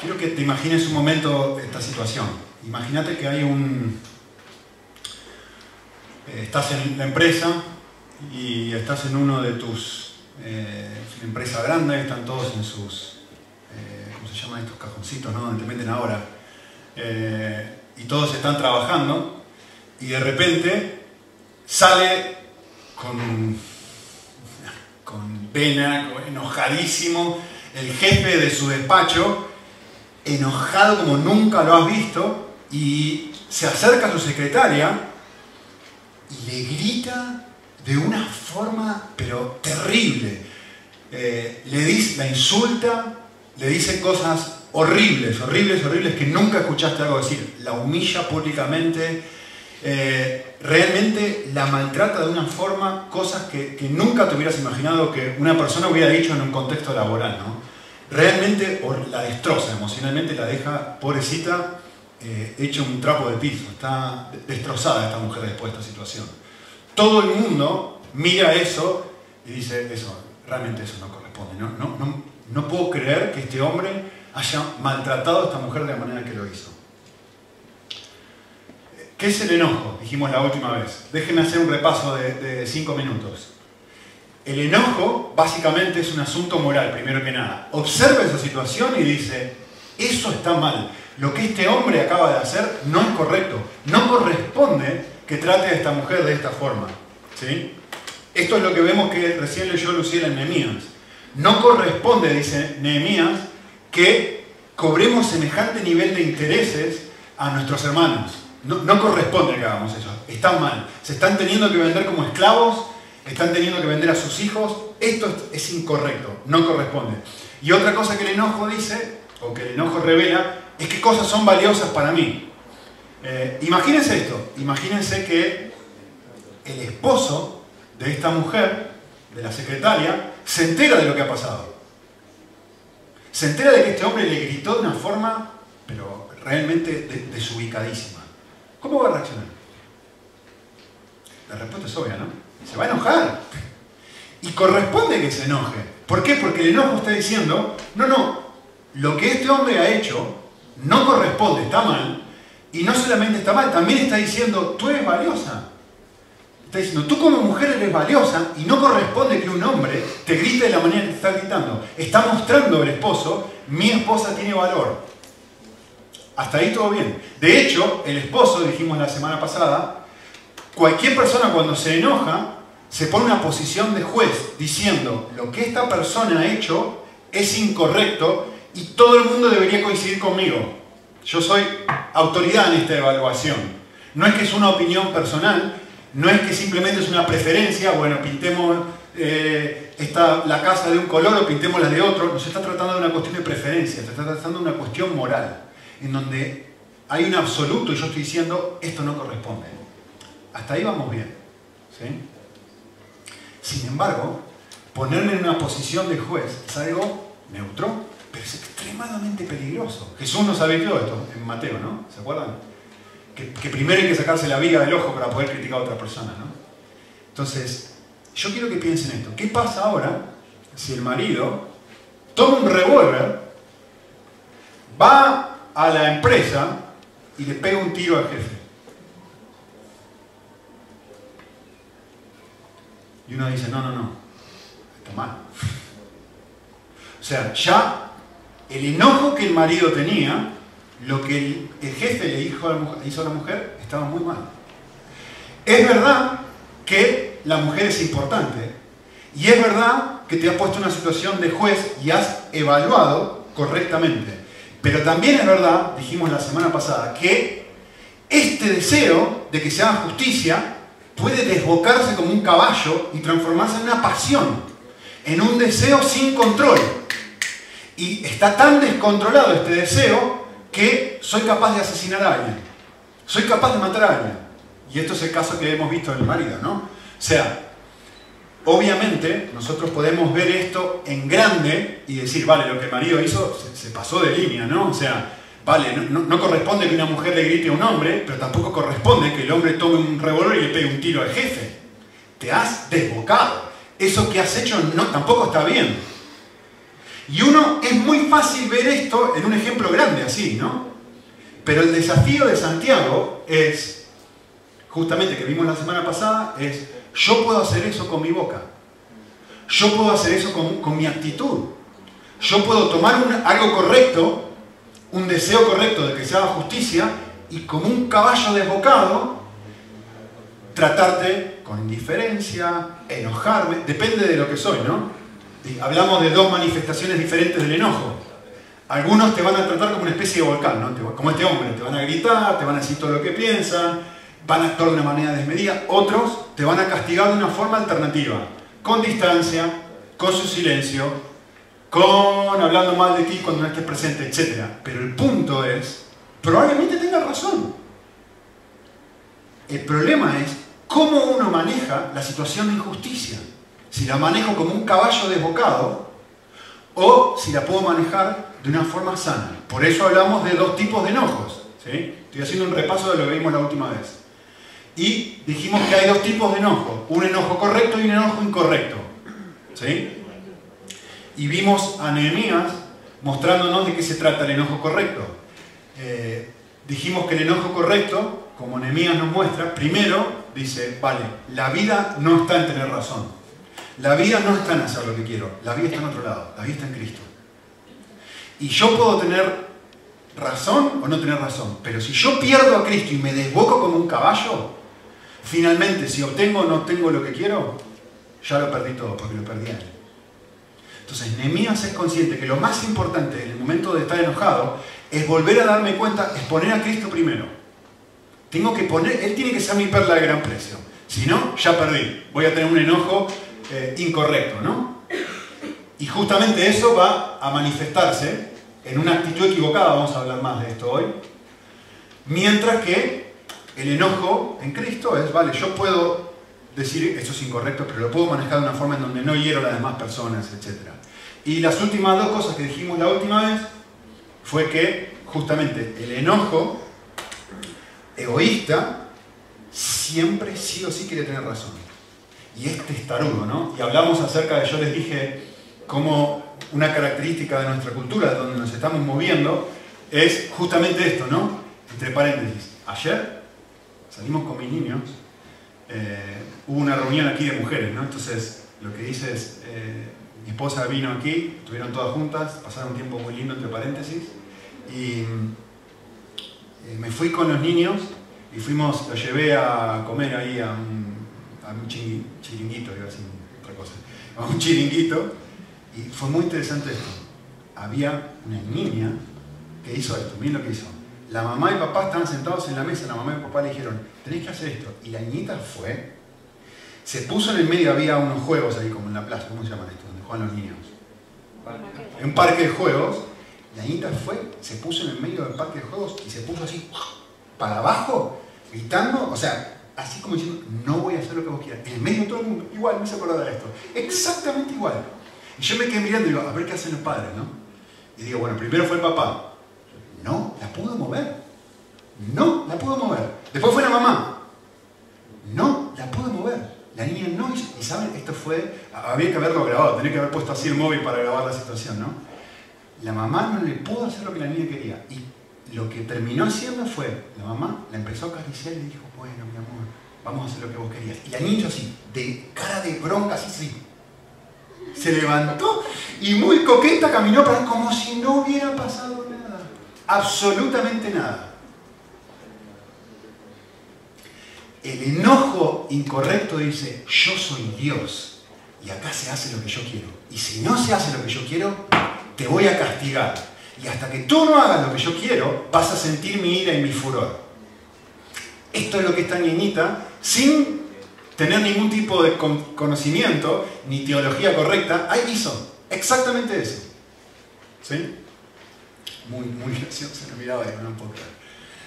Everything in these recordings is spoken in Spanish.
quiero que te imagines un momento esta situación. Imagínate que hay un... eh, estás en la empresa y estás en uno de tus... Eh, es empresa grande, están todos en sus... eh, ¿Cómo se llaman estos cajoncitos, no? Donde te meten ahora. Eh, y todos están trabajando y de repente sale con, con pena, enojadísimo, el jefe de su despacho, enojado como nunca lo has visto, y se acerca a su secretaria y le grita de una forma, pero terrible. Eh, le dice, la insulta, le dice cosas horribles, horribles, horribles que nunca escuchaste algo decir. La humilla públicamente, eh, realmente la maltrata de una forma, cosas que, que nunca te hubieras imaginado que una persona hubiera dicho en un contexto laboral, ¿no? Realmente la destroza emocionalmente, la deja, pobrecita, eh, hecha un trapo de piso. Está de- destrozada esta mujer después de esta situación. Todo el mundo mira eso y dice, eso, realmente eso no corresponde. No, no, no, no puedo creer que este hombre haya maltratado a esta mujer de la manera que lo hizo. ¿Qué es el enojo? Dijimos la última vez. Déjenme hacer un repaso de cinco minutos. El enojo básicamente es un asunto moral, primero que nada. Observa esa situación y dice, eso está mal. Lo que este hombre acaba de hacer no es correcto. No corresponde que trate a esta mujer de esta forma. ¿sí? Esto es lo que vemos que recién leyó Luciela en Nehemías. No corresponde, dice Nehemías, que cobremos semejante nivel de intereses a nuestros hermanos. No, no corresponde que hagamos eso. Está mal. Se están teniendo que vender como esclavos, están teniendo que vender a sus hijos. Esto es, incorrecto, no corresponde. Y otra cosa que el enojo dice, o que el enojo revela, es que cosas son valiosas para mí. Eh, imagínense esto, imagínense que el esposo de esta mujer, de la secretaria, se entera de lo que ha pasado. Se entera de que este hombre le gritó de una forma, pero realmente de- desubicadísima. ¿Cómo va a reaccionar? La respuesta es obvia, ¿no? Se va a enojar. Y corresponde que se enoje. ¿Por qué? Porque el enojo está diciendo, no, no, lo que este hombre ha hecho no corresponde, está mal. Y no solamente está mal, también está diciendo, tú eres valiosa. Está diciendo, tú como mujer eres valiosa y no corresponde que un hombre te grite de la manera que te está gritando. Está mostrando el esposo, mi esposa tiene valor. Hasta ahí todo bien. De hecho, el esposo, dijimos la semana pasada, cualquier persona cuando se enoja se pone una posición de juez diciendo lo que esta persona ha hecho es incorrecto y todo el mundo debería coincidir conmigo. Yo soy autoridad en esta evaluación. No es que es una opinión personal, no es que simplemente es una preferencia, bueno, pintemos eh, esta, la casa de un color o pintemos la de otro. No se está tratando de una cuestión de preferencia, se está tratando de una cuestión moral, en donde hay un absoluto y yo estoy diciendo esto no corresponde. Hasta ahí vamos bien. Sin embargo, ponerme en una posición de juez es algo neutro, pero es extremadamente peligroso. Jesús nos advirtió esto en Mateo, ¿no? ¿Se acuerdan? Que primero hay que sacarse la viga del ojo para poder criticar a otra persona, ¿no? Entonces, yo quiero que piensen esto. ¿Qué pasa ahora si el marido toma un revólver, va a la empresa y le pega un tiro al jefe? Y uno dice, no, no, no, está mal. O sea, ya el enojo que el marido tenía, lo que el, jefe le dijo a la mujer- hizo a la mujer, estaba muy mal. Es verdad que la mujer es importante. Y es verdad que te has puesto en una situación de juez y has evaluado correctamente. Pero también es verdad, dijimos la semana pasada, que este deseo de que se haga justicia puede desbocarse como un caballo y transformarse en una pasión, en un deseo sin control. Y está tan descontrolado este deseo que soy capaz de asesinar a alguien. Soy capaz de matar a alguien. Y esto es el caso que hemos visto en el marido, ¿no? O sea, obviamente nosotros podemos ver esto en grande y decir, vale, lo que el marido hizo se pasó de línea, ¿no? O sea, vale, no, no- corresponde que una mujer le grite a un hombre, pero tampoco corresponde que el hombre tome un revólver y le pegue un tiro al jefe. Te has desbocado. Eso que has hecho no, tampoco está bien. Y uno, es muy fácil ver esto en un ejemplo grande así, ¿no? Pero el desafío de Santiago es, justamente que vimos la semana pasada, es, yo puedo hacer eso con mi boca. Yo puedo hacer eso con, mi actitud. Yo puedo tomar algo correcto, un deseo correcto de que se haga justicia, y como un caballo desbocado, tratarte con indiferencia, enojarme, depende de lo que soy, ¿no? hablamos de dos manifestaciones diferentes del enojo. Algunos te van a tratar como una especie de volcán, ¿no? como este hombre, te van a gritar, te van a decir todo lo que piensan, van a actuar de una manera desmedida. Otros te van a castigar de una forma alternativa, con distancia, con su silencio, con hablando mal de ti cuando no estés presente, etc. Pero el punto es, probablemente tengas razón. El problema es cómo uno maneja la situación de injusticia. Si la manejo como un caballo desbocado o si la puedo manejar de una forma sana. Por eso hablamos de dos tipos de enojos. Estoy haciendo un repaso de lo que vimos la última vez. Y dijimos que hay dos tipos de enojo. Un enojo correcto y un enojo incorrecto. Y vimos a Nehemías mostrándonos de qué se trata el enojo correcto. Eh, dijimos que el enojo correcto, como Nehemías nos muestra, primero dice, vale, la vida no está en tener razón. La vida no está en hacer lo que quiero, la vida está en otro lado, la vida está en Cristo. Y yo puedo tener razón o no tener razón, pero si yo pierdo a Cristo y me desboco como un caballo, finalmente si obtengo o no obtengo lo que quiero, ya lo perdí todo porque lo perdí a él. Entonces, Nehemías es consciente que lo más importante en el momento de estar enojado es volver a darme cuenta, es poner a Cristo primero. Tengo que poner, Él tiene que ser mi perla de gran precio. Si no, ya perdí. Voy a tener un enojo eh, incorrecto, ¿no? Y justamente eso va a manifestarse en una actitud equivocada, vamos a hablar más de esto hoy, mientras que el enojo en Cristo es, vale, yo puedo decir esto es incorrecto, pero lo puedo manejar de una forma en donde no hiero a las demás personas, etc. Y las últimas dos cosas que dijimos la última vez fue que justamente el enojo egoísta siempre sí o sí quiere tener razón y este testarudo, ¿no? Y hablamos acerca de, yo les dije, como una característica de nuestra cultura, de donde nos estamos moviendo, es justamente esto, ¿no? Entre paréntesis, ayer salimos con mis niños, eh, hubo una reunión aquí de mujeres, ¿no? Entonces, lo que hice es, eh, mi esposa vino aquí, estuvieron todas juntas, pasaron un tiempo muy lindo, entre paréntesis, y eh, me fui con los niños y fuimos, los llevé a comer ahí a un chiringuito, iba a decir otra cosa, a un chiringuito, y fue muy interesante esto. Había una niña que hizo esto, miren lo que hizo. La mamá y papá estaban sentados en la mesa, la mamá y papá le dijeron, tenés que hacer esto. Y la niñita fue, se puso en el medio, había unos juegos ahí como en la plaza, ¿cómo se llaman esto? Juegan los niños. En un parque de juegos. La niñita fue, se puso en el medio del parque de juegos y se puso así, para abajo, gritando, o sea, así como diciendo, no voy a hacer lo que vos quieras. En el medio de todo el mundo, igual, me se acordaba de esto. Exactamente igual. Y yo me quedé mirando y digo, a ver qué hacen los padres, ¿no? Y digo, bueno, primero fue el papá. No, la pudo mover. No, la pudo mover. Después fue la mamá. No, la niña no hizo. Y saben, esto fue, había que haberlo grabado, tenía que haber puesto así el móvil para grabar la situación, ¿no? La mamá no le pudo hacer lo que la niña quería. Y lo que terminó haciendo fue, la mamá la empezó a acariciar y le dijo, bueno, mi amor, vamos a hacer lo que vos querías. Y la niña así, de cara de bronca, así, así, se levantó y muy coqueta caminó para como si no hubiera pasado nada. Absolutamente nada. El enojo incorrecto dice, yo soy Dios y acá se hace lo que yo quiero. Y si no se hace lo que yo quiero, te voy a castigar. Y hasta que tú no hagas lo que yo quiero, vas a sentir mi ira y mi furor. Esto es lo que esta niñita, sin tener ningún tipo de conocimiento ni teología correcta, ahí hizo exactamente eso. ¿Sí? Muy, muy gracioso, me miraba ahí, no puedo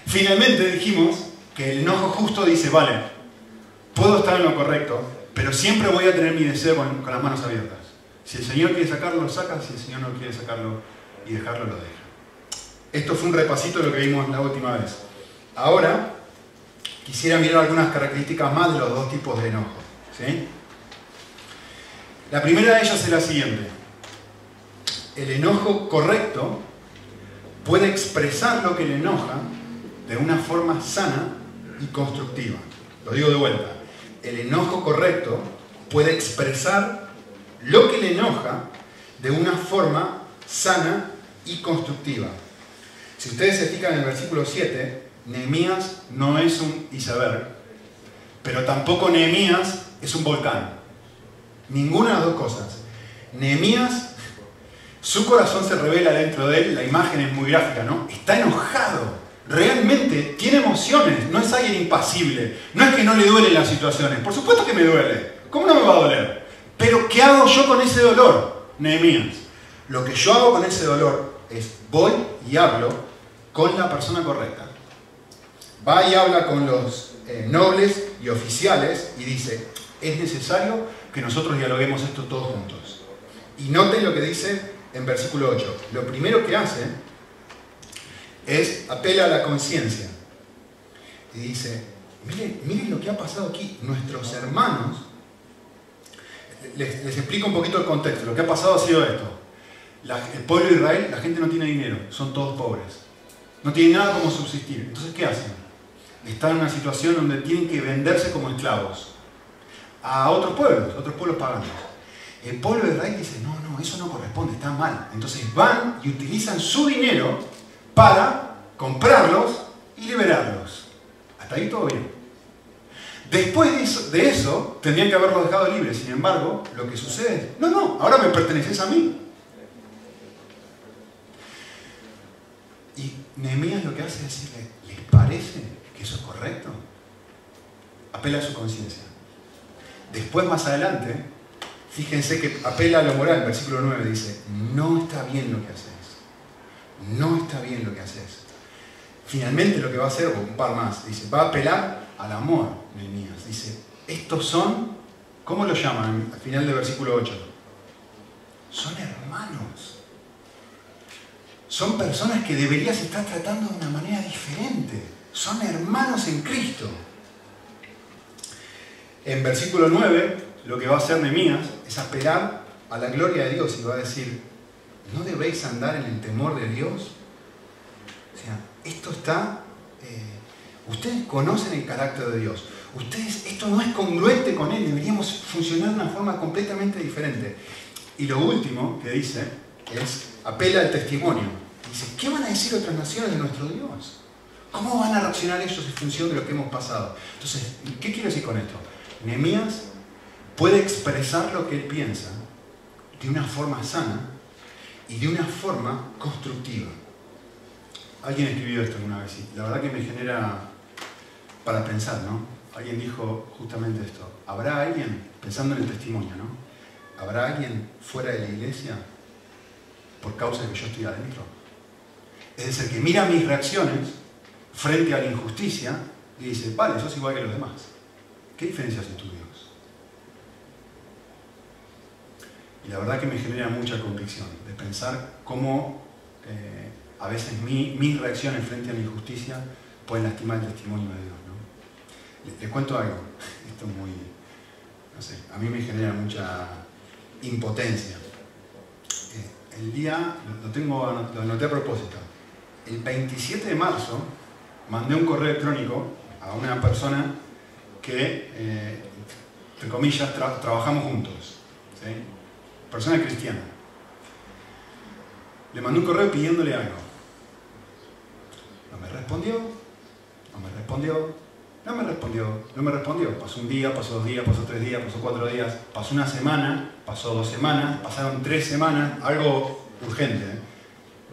Finalmente dijimos que el enojo justo dice, vale, puedo estar en lo correcto, pero siempre voy a tener mi deseo con, las manos abiertas. Si el Señor quiere sacarlo, lo saca, si el Señor no quiere sacarlo, y dejarlo lo deja. Esto fue un repasito de lo que vimos la última vez. Ahora quisiera mirar algunas características más de los dos tipos de enojo. La primera de ellas es la siguiente. el enojo correcto puede expresar lo que le enoja de una forma sana y constructiva. Lo digo de vuelta. El enojo correcto puede expresar lo que le enoja de una forma sana y constructiva. Si ustedes se fijan en el versículo 7, Nehemías no es un iceberg, pero tampoco Nehemías es un volcán. Ninguna de las dos cosas. Nehemías, su corazón se revela dentro de él, la imagen es muy gráfica, ¿no? Está enojado, realmente tiene emociones, no es alguien impasible, no es que no le duelen las situaciones, por supuesto que me duele, ¿cómo no me va a doler? Pero ¿qué hago yo con ese dolor, Nehemías? Lo que yo hago con ese dolor es voy y hablo con la persona correcta. Va y habla con los eh, nobles y oficiales y dice, es necesario que nosotros dialoguemos esto todos juntos. Y noten lo que dice en versículo 8. Lo primero que hace es apela a la conciencia. Y dice, miren, miren lo que ha pasado aquí. Nuestros hermanos, les, explico un poquito el contexto. Lo que ha pasado ha sido esto. el pueblo de Israel, la gente no tiene dinero, son todos pobres. No tienen nada como subsistir. Entonces, ¿qué hacen? Están en una situación donde tienen que venderse como esclavos a otros pueblos, otros pueblos paganos. El pueblo de Israel dice, no, no, eso no corresponde, está mal. Entonces van y utilizan su dinero para comprarlos y liberarlos. Hasta ahí todo bien. Después de eso, tendrían que haberlos dejado libres. Sin embargo, lo que sucede es, no, no, ahora me perteneces a mí. Y Nehemías lo que hace es decirle, ¿les parece que eso es correcto? Apela a su conciencia. Después, más adelante, fíjense que apela a lo moral, versículo 9 dice, no está bien lo que haces no está bien lo que haces. Finalmente lo que va a hacer, un par más, dice, va a apelar al amor, Nehemías. Dice, estos son, ¿cómo lo llaman al final del versículo 8? Son hermanos. Son personas que deberías estar tratando de una manera diferente. Son hermanos en Cristo. En versículo 9, lo que va a hacer Nehemías es apelar a la gloria de Dios y va a decir, ¿no debéis andar en el temor de Dios? O sea, esto está... Eh, ustedes conocen el carácter de Dios. Ustedes, esto no es congruente con Él, deberíamos funcionar de una forma completamente diferente. Y lo último que dice es, apela al testimonio. Dice, ¿qué van a decir otras naciones de nuestro Dios? ¿Cómo van a reaccionar ellos en función de lo que hemos pasado? Entonces, ¿qué quiero decir con esto? Nehemías puede expresar lo que él piensa de una forma sana y de una forma constructiva. Alguien escribió esto alguna vez y la verdad que me genera para pensar, ¿no? Alguien dijo justamente esto. ¿Habrá alguien, pensando en el testimonio, ¿no? ¿Habrá alguien fuera de la iglesia por causa de que yo estoy adentro? Es decir, que mira mis reacciones frente a la injusticia y dice, vale, sos igual que los demás. ¿Qué diferencia hace tu Dios? Y la verdad que me genera mucha convicción de pensar cómo eh, a veces mis reacciones frente a la injusticia pueden lastimar el testimonio de Dios. ¿no? Les, cuento algo, esto es muy, no sé, a mí me genera mucha impotencia. Eh, el día, lo, tengo, lo anoté a propósito, el 27 de marzo mandé un correo electrónico a una persona que, eh, entre comillas, trabajamos juntos. ¿sí? Persona cristiana. Le mandó un correo pidiéndole algo. No me respondió, no me respondió, no me respondió, no me respondió. Pasó un día, pasó dos días, pasó tres días, pasó cuatro días, pasó una semana, pasó dos semanas, pasaron tres semanas, algo urgente. ¿eh?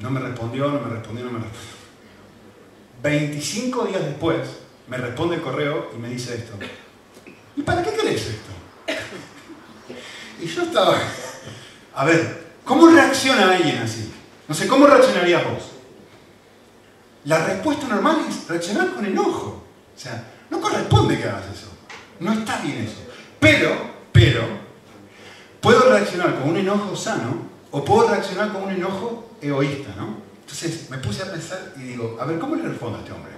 No me respondió, no me respondió, no me respondió. 25 días después me responde el correo y me dice esto. ¿Y para qué querés esto? Y yo estaba... A ver, ¿cómo reacciona alguien así? No sé, ¿cómo reaccionarías vos? La respuesta normal es reaccionar con enojo. O sea, no corresponde que hagas eso. No está bien eso. Pero, pero, puedo reaccionar con un enojo sano o puedo reaccionar con un enojo egoísta, ¿no? Entonces me puse a pensar y digo, a ver, ¿cómo le respondo a este hombre?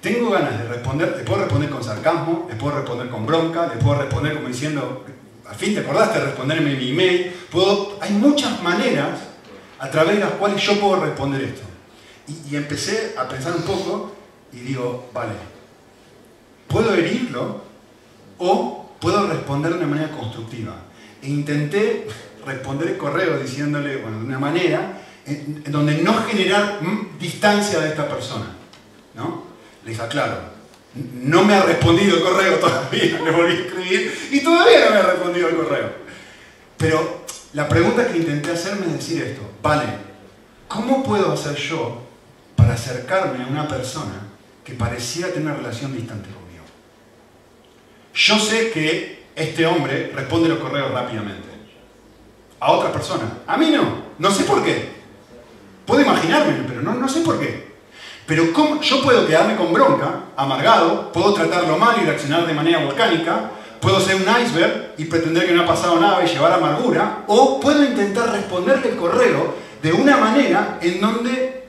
Tengo ganas de responder, le puedo responder con sarcasmo, le puedo responder con bronca, le puedo responder como diciendo, al fin te acordaste de responderme mi email. Puedo, hay muchas maneras a través de las cuales yo puedo responder esto. Y, empecé a pensar un poco y digo, vale, puedo herirlo o puedo responder de una manera constructiva. E intenté responder el correo diciéndole, bueno, de una manera en, donde no generar mm, distancia de esta persona. ¿no? Les aclaro, no me ha respondido el correo todavía, le volví a escribir y todavía no me ha respondido el correo. Pero la pregunta que intenté hacerme es decir esto, vale, ¿cómo puedo hacer yo para acercarme a una persona que pareciera tener una relación distante conmigo? Yo sé que este hombre responde los correos rápidamente. A otra persona. A mí no. No sé por qué. Puedo imaginármelo, pero no, no sé por qué. Pero ¿cómo? yo puedo quedarme con bronca, amargado, puedo tratarlo mal y reaccionar de manera volcánica, puedo ser un iceberg y pretender que no ha pasado nada y llevar amargura, o puedo intentar responderle el correo de una manera en donde,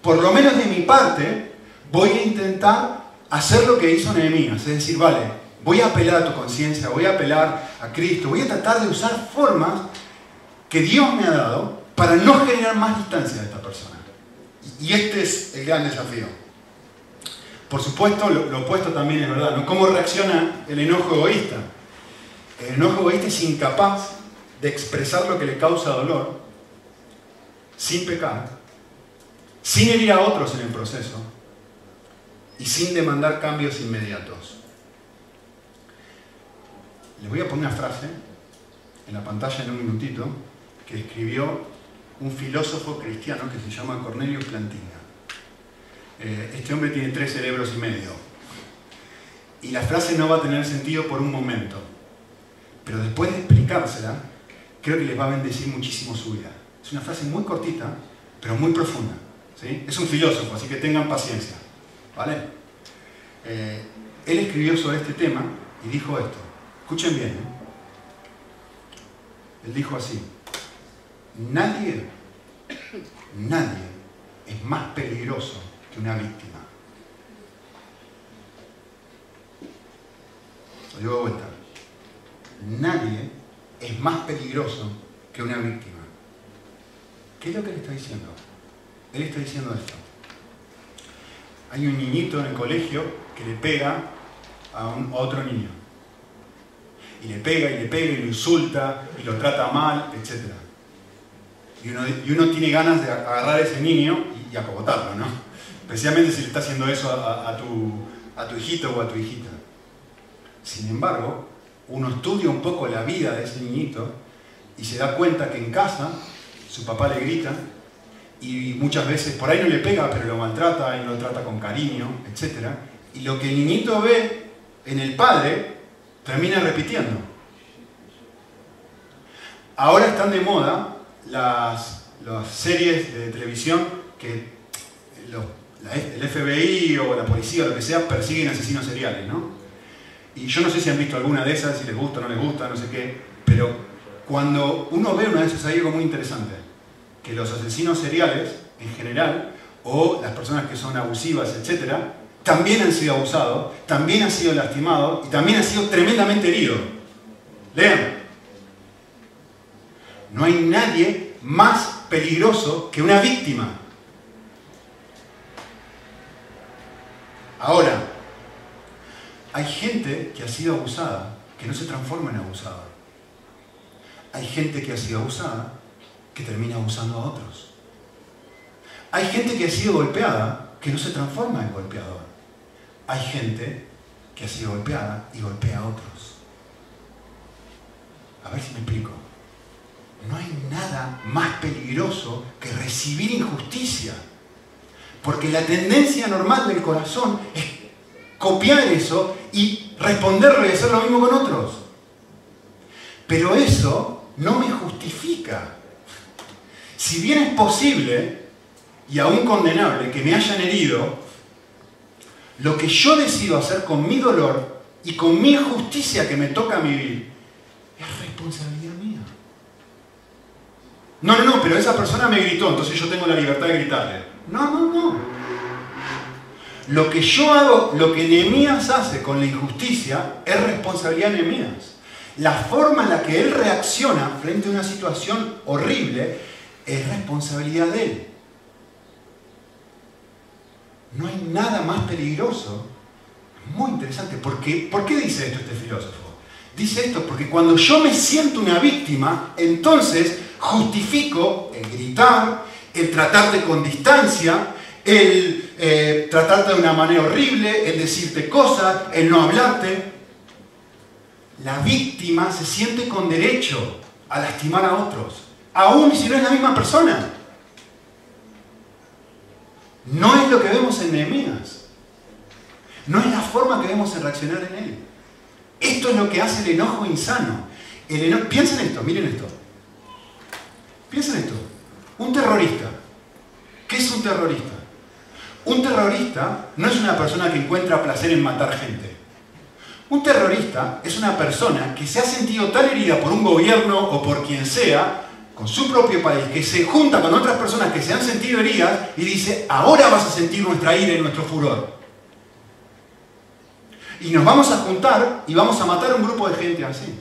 por lo menos de mi parte, voy a intentar hacer lo que hizo Nehemías, es decir, vale, voy a apelar a tu conciencia, voy a apelar a Cristo, voy a tratar de usar formas que Dios me ha dado para no generar más distancia de esta persona. Y este es el gran desafío. Por supuesto, lo, opuesto también es verdad. ¿no? ¿Cómo reacciona el enojo egoísta? El enojo egoísta es incapaz de expresar lo que le causa dolor sin pecar, sin herir a otros en el proceso y sin demandar cambios inmediatos. Les voy a poner una frase en la pantalla en un minutito que escribió un filósofo cristiano que se llama Cornelius Plantinga. Eh, este hombre tiene tres cerebros y medio. Y la frase no va a tener sentido por un momento. Pero después de explicársela, creo que les va a bendecir muchísimo su vida. Es una frase muy cortita, pero muy profunda. ¿sí? Es un filósofo, así que tengan paciencia. ¿Vale? Eh, él escribió sobre este tema y dijo esto. Escuchen bien. ¿eh? Él dijo así, nadie, nadie es más peligroso que una víctima. Lo digo vuelta. Nadie es más peligroso que una víctima. ¿Qué es lo que él está diciendo? Él está diciendo esto. Hay un niñito en el colegio que le pega a, a otro niño y le pega y le pega y lo insulta y lo trata mal, etc. Y uno, tiene ganas de agarrar a ese niño y, acogotarlo, ¿no? Especialmente si le está haciendo eso a, tu, a tu hijito o a tu hijita. Sin embargo, uno estudia un poco la vida de ese niñito y se da cuenta que en casa su papá le grita y muchas veces por ahí no le pega, pero lo maltrata y lo trata con cariño, etc. Y lo que el niñito ve en el padre termina repitiendo. Ahora están de moda las, series de televisión que el FBI o la policía o lo que sea persiguen asesinos seriales, ¿no? Y yo no sé si han visto alguna de esas, si les gusta o no les gusta, no sé qué, pero cuando uno ve una de esas hay algo muy interesante, que los asesinos seriales, en general, o las personas que son abusivas, etcétera, también han sido abusados, también han sido lastimados y también han sido tremendamente heridos. Lean. No hay nadie más peligroso que una víctima. Ahora, hay gente que ha sido abusada que no se transforma en abusada. Hay gente que ha sido abusada que termina abusando a otros. Hay gente que ha sido golpeada que no se transforma en golpeador hay gente que ha sido golpeada y golpea a otros. A ver si me explico. No hay nada más peligroso que recibir injusticia. Porque la tendencia normal del corazón es copiar eso y responderlo y hacer lo mismo con otros. Pero eso no me justifica. Si bien es posible y aún condenable que me hayan herido, lo que yo decido hacer con mi dolor y con mi injusticia que me toca vivir es responsabilidad. No, no, no, pero esa persona me gritó, entonces yo tengo la libertad de gritarle. No, no, no. Lo que yo hago, lo que Nehemías hace con la injusticia es responsabilidad de Nehemías. La forma en la que él reacciona frente a una situación horrible es responsabilidad de él. No hay nada más peligroso. Muy interesante. Porque, ¿Por qué dice esto este filósofo? Dice esto porque cuando yo me siento una víctima, entonces justifico el gritar, el tratarte con distancia, el eh, tratarte de una manera horrible, el decirte cosas, el no hablarte. La víctima se siente con derecho a lastimar a otros, aun si no es la misma persona. No es lo que vemos en Nehemías. No es la forma que vemos en reaccionar en él. Esto es lo que hace el enojo insano. Piensen esto, miren esto. Piensen esto. Un terrorista. ¿Qué es un terrorista? Un terrorista no es una persona que encuentra placer en matar gente. Un terrorista es una persona que se ha sentido tan herida por un gobierno o por quien sea, con su propio país, que se junta con otras personas que se han sentido heridas y dice, ahora vas a sentir nuestra ira y nuestro furor. Y nos vamos a juntar y vamos a matar a un grupo de gente así.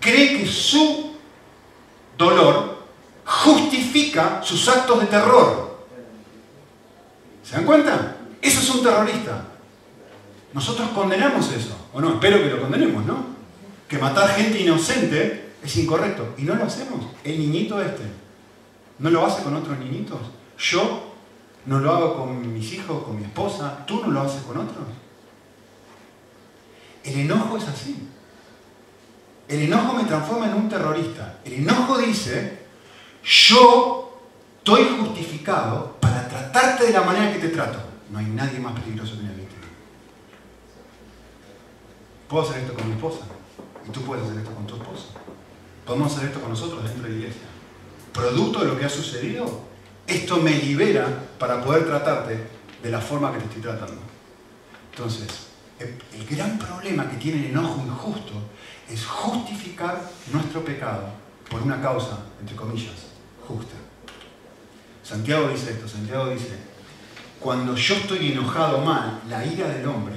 Cree que su dolor justifica sus actos de terror. ¿Se dan cuenta? Eso es un terrorista. Nosotros condenamos eso, o no, espero que lo condenemos, ¿no? Que matar gente inocente es incorrecto. Y no lo hacemos. El niñito este no lo hace con otros niñitos. Yo no lo hago con mis hijos, con mi esposa. Tú no lo haces con otros. El enojo es así. El enojo me transforma en un terrorista. El enojo dice, yo estoy justificado para tratarte de la manera que te trato. No hay nadie más peligroso que una víctima. Puedo hacer esto con mi esposa y tú puedes hacer esto con tu esposa. Podemos hacer esto con nosotros dentro de la iglesia. Producto de lo que ha sucedido, esto me libera para poder tratarte de la forma que te estoy tratando. Entonces, el gran problema que tiene el enojo injusto es justificar nuestro pecado por una causa, entre comillas, justa. Santiago dice esto, Santiago dice, cuando yo estoy enojado mal, la ira del hombre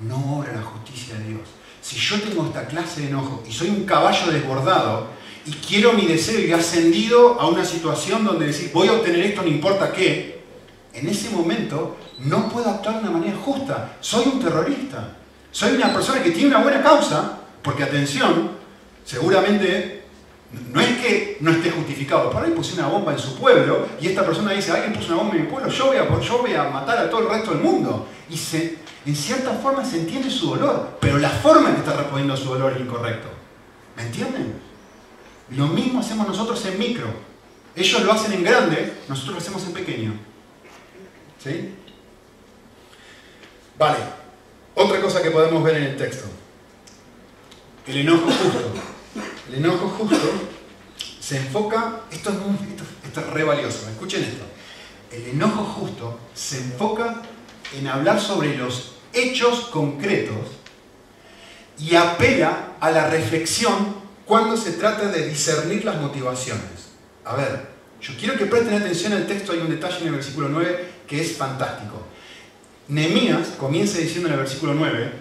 no obra la justicia de Dios. Si yo tengo esta clase de enojo y soy un caballo desbordado y quiero mi deseo y ascendido a una situación donde decir voy a obtener esto no importa qué, en ese momento no puedo actuar de una manera justa. Soy un terrorista. Soy una persona que tiene una buena causa, porque atención, seguramente no es que no esté justificado. Por ahí puse una bomba en su pueblo y esta persona dice, alguien puso una bomba en mi pueblo, yo voy a, yo voy a matar a todo el resto del mundo. Y se, en cierta forma se entiende su dolor, pero la forma en que está respondiendo a su dolor es incorrecto. ¿Me entienden? Lo mismo hacemos nosotros en micro. Ellos lo hacen en grande, nosotros lo hacemos en pequeño. ¿Sí? Vale. Otra cosa que podemos ver en el texto. El enojo justo. El enojo justo se enfoca, esto es, es re valioso, escuchen esto. El enojo justo se enfoca en hablar sobre los hechos concretos y apela a la reflexión cuando se trata de discernir las motivaciones. A ver, yo quiero que presten atención al texto, hay un detalle en el versículo 9 que es fantástico. Nehemías comienza diciendo en el versículo 9,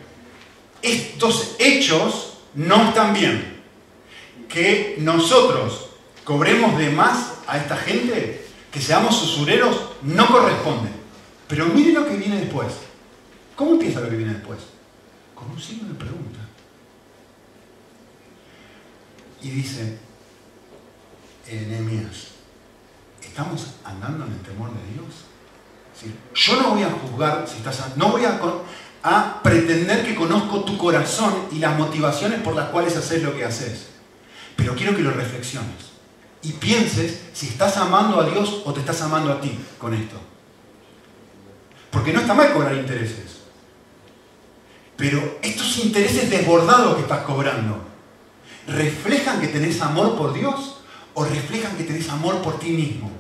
estos hechos no están bien. Que nosotros cobremos de más a esta gente, que seamos usureros, no corresponde. Pero mire lo que viene después. ¿Cómo empieza lo que viene después? Con un signo de pregunta. Y dice, Nehemías, ¿estamos andando en el temor de Dios? Yo no voy a juzgar si estás, no voy a, a pretender que conozco tu corazón y las motivaciones por las cuales haces lo que haces. Pero quiero que lo reflexiones y pienses si estás amando a Dios o te estás amando a ti con esto. Porque no está mal cobrar intereses. Pero estos intereses desbordados que estás cobrando, ¿reflejan que tenés amor por Dios o reflejan que tenés amor por ti mismo?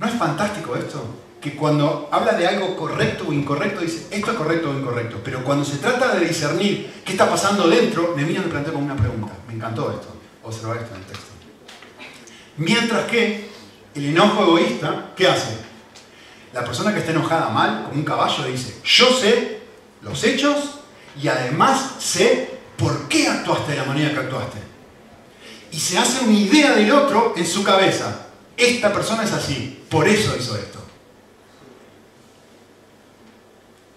¿No es fantástico esto? Que cuando habla de algo correcto o incorrecto, dice esto es correcto o incorrecto. Pero cuando se trata de discernir qué está pasando dentro, Nehemías me plantea con una pregunta. Me encantó esto. Observa esto en el texto. Mientras que el enojo egoísta, ¿qué hace? La persona que está enojada mal, como un caballo, dice, yo sé los hechos y además sé por qué actuaste de la manera que actuaste. y se hace una idea del otro en su cabeza. Esta persona es así, por eso hizo esto.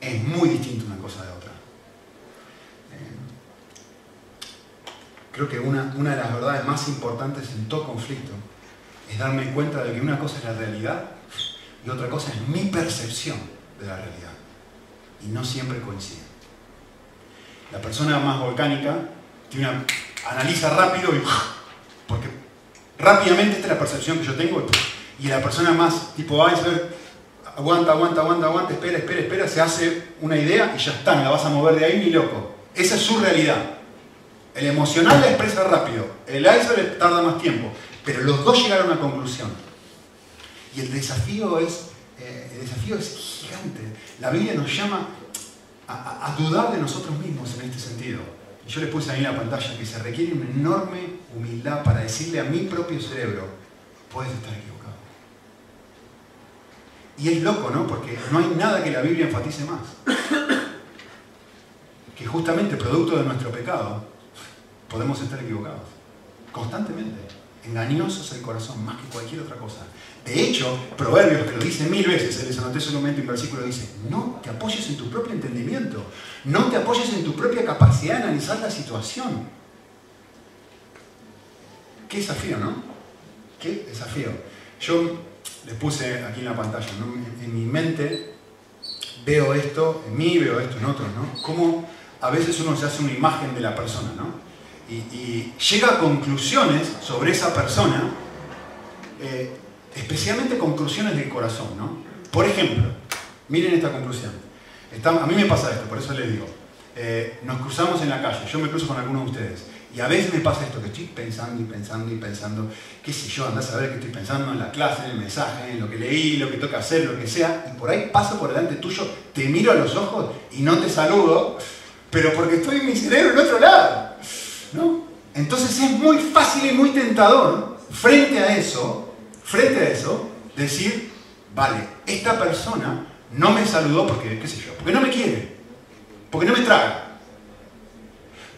Es muy distinto una cosa de otra. Eh, creo que una, una de las verdades más importantes en todo conflicto es darme cuenta de que una cosa es la realidad y otra cosa es mi percepción de la realidad. Y no siempre coincide. La persona más volcánica tiene una, analiza rápido y porque rápidamente esta es la percepción que yo tengo y la persona más tipo iceberg aguanta, aguanta, aguanta, aguanta, espera, espera, espera, se hace una idea y ya está, la vas a mover de ahí ni loco. Esa es su realidad. El emocional la expresa rápido, el iceberg tarda más tiempo, pero los dos llegaron a una conclusión. Y el desafío es, eh, el desafío es gigante. La Biblia nos llama a, a, dudar de nosotros mismos en este sentido. Y yo les puse ahí en la pantalla que se requiere una enorme humildad para decirle a mi propio cerebro, puedes estar equivocado. Y es loco, ¿no? Porque no hay nada que la Biblia enfatice más. Que justamente producto de nuestro pecado podemos estar equivocados. Constantemente. Engañoso es el corazón más que cualquier otra cosa. De hecho, Proverbios, que lo dice mil veces, se les anoté solamente un versículo, dice, no te apoyes en tu propio entendimiento, no te apoyes en tu propia capacidad de analizar la situación. Qué desafío, ¿no? Qué desafío. Yo les puse aquí en la pantalla, en, mi mente veo esto, en mí veo esto en otros, ¿no? Cómo a veces uno se hace una imagen de la persona, ¿no? Y, llega a conclusiones sobre esa persona, eh, especialmente conclusiones del corazón, ¿no? Por ejemplo, miren esta conclusión. a mí me pasa esto, por eso les digo. Eh, nos cruzamos en la calle, yo me cruzo con algunos de ustedes, y a veces me pasa esto, que estoy pensando y pensando y pensando, qué sé yo, andás a ver qué estoy pensando en la clase, en el mensaje, en lo que leí, lo que toca hacer, lo que sea, y por ahí paso por delante tuyo, te miro a los ojos y no te saludo, pero porque estoy en mi cerebro en otro lado. ¿No? Entonces es muy fácil y muy tentador, frente a eso, frente a eso, decir, vale, esta persona no me saludó porque, qué sé yo, porque no me quiere, porque no me traga,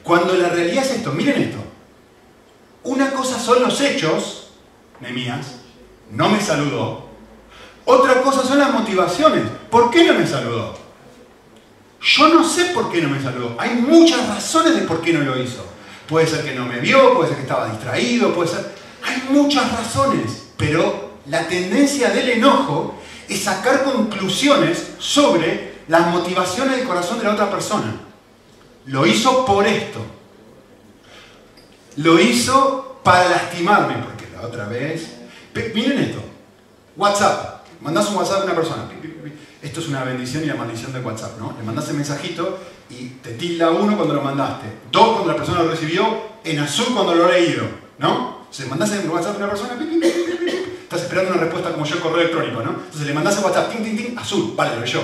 cuando la realidad es esto, miren esto. Una cosa son los hechos, Nemías, no me saludó. Otra cosa son las motivaciones. ¿Por qué no me saludó? Yo no sé por qué no me saludó. Hay muchas razones de por qué no lo hizo. Puede ser que no me vio, puede ser que estaba distraído, puede ser... Hay muchas razones, pero la tendencia del enojo es sacar conclusiones sobre las motivaciones del corazón de la otra persona. Lo hizo por esto. Lo hizo para lastimarme, porque la otra vez... Miren esto. WhatsApp. Mandás un WhatsApp a una persona. Esto es una bendición y la maldición de WhatsApp, ¿no? Le mandás el mensajito y te tilda uno cuando lo mandaste. Dos cuando la persona lo recibió. En azul cuando lo ha leído, ¿no? Se mandás en WhatsApp a una persona. Estás esperando una respuesta como yo, correo electrónico, ¿no? Entonces le mandás el WhatsApp. Ting, ting, ting, azul. Vale, lo leyó.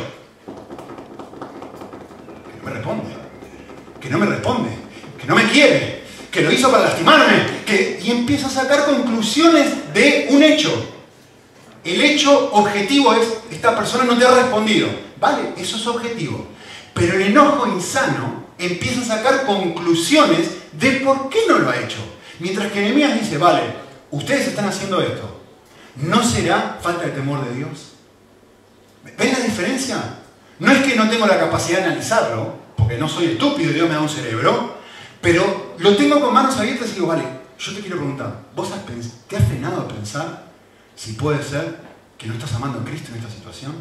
No me responde que no me responde, que no me quiere, que lo hizo para lastimarme, que... y empieza a sacar conclusiones de un hecho. El hecho objetivo es, esta persona no te ha respondido. Vale, eso es objetivo. Pero el enojo insano empieza a sacar conclusiones de por qué no lo ha hecho. Mientras que Nehemías dice, vale, ustedes están haciendo esto. ¿No será falta de temor de Dios? ¿Ven la diferencia? No es que no tengo la capacidad de analizarlo, porque no soy estúpido, Dios me da un cerebro, pero lo tengo con manos abiertas y digo, vale, yo te quiero preguntar, ¿vos has te has frenado a pensar si puede ser que no estás amando a Cristo en esta situación?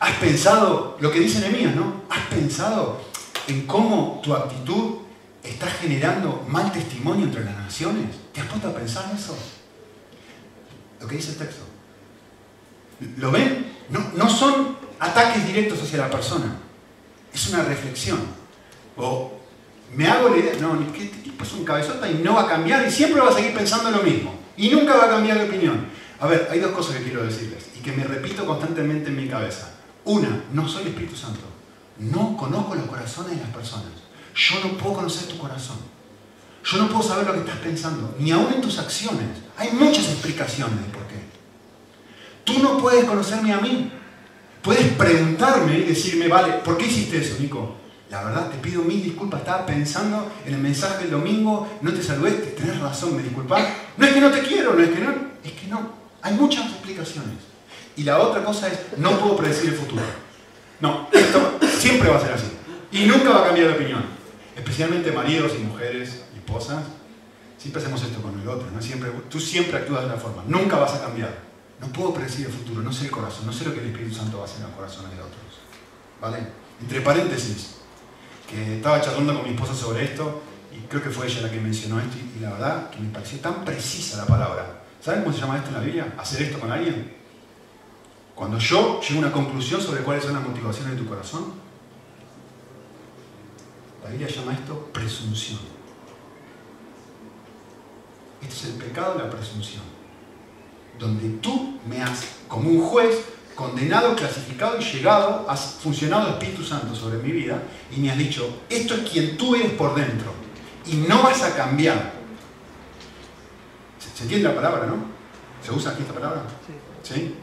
¿Has pensado lo que dice Nehemías, no? ¿Has pensado en cómo tu actitud está generando mal testimonio entre las naciones? ¿Te has puesto a pensar eso? Lo que dice el texto. ¿Lo ven? No, no son ataques directos hacia la persona es una reflexión. O me hago la idea, no, este tipo es un cabezota y no va a cambiar y siempre va a seguir pensando lo mismo. Y nunca va a cambiar de opinión. A ver, hay dos cosas que quiero decirles y que me repito constantemente en mi cabeza. Una, no soy Espíritu Santo. No conozco los corazones de las personas. Yo no puedo conocer tu corazón. Yo no puedo saber lo que estás pensando, ni aún en tus acciones. Hay muchas explicaciones de por qué. Tú no puedes conocerme a mí, Puedes preguntarme y decirme, vale, ¿por qué hiciste eso, Nico? la verdad te pido mil disculpas, estaba pensando en el mensaje del domingo, no te saludé, tenés razón, me disculpas. No es que no te quiero, no es que no, es que no. Hay muchas explicaciones. Y la otra cosa es, no puedo predecir el futuro. No, esto siempre va a ser así. Y nunca va a cambiar de opinión. Especialmente maridos y mujeres y esposas. Siempre hacemos esto con el otro. ¿no? Siempre, tú siempre actúas de una forma. Nunca vas a cambiar. No puedo predecir el futuro, no sé el corazón, no sé lo que el Espíritu Santo va a hacer en los corazones de otros. ¿Vale? Entre paréntesis, que estaba charlando con mi esposa sobre esto y creo que fue ella la que mencionó esto y, la verdad que me pareció tan precisa la palabra. ¿Saben cómo se llama esto en la Biblia? ¿Hacer esto con alguien? Cuando yo llego a una conclusión sobre cuáles son las motivaciones de tu corazón, la Biblia llama esto presunción. Este es el pecado de la presunción. Donde tú me has, como un juez, condenado, clasificado y llegado, has funcionado el Espíritu Santo sobre mi vida y me has dicho, esto es quien tú eres por dentro y no vas a cambiar. ¿Se, entiende la palabra, no? ¿Se usa aquí esta palabra? Sí. ¿Sí?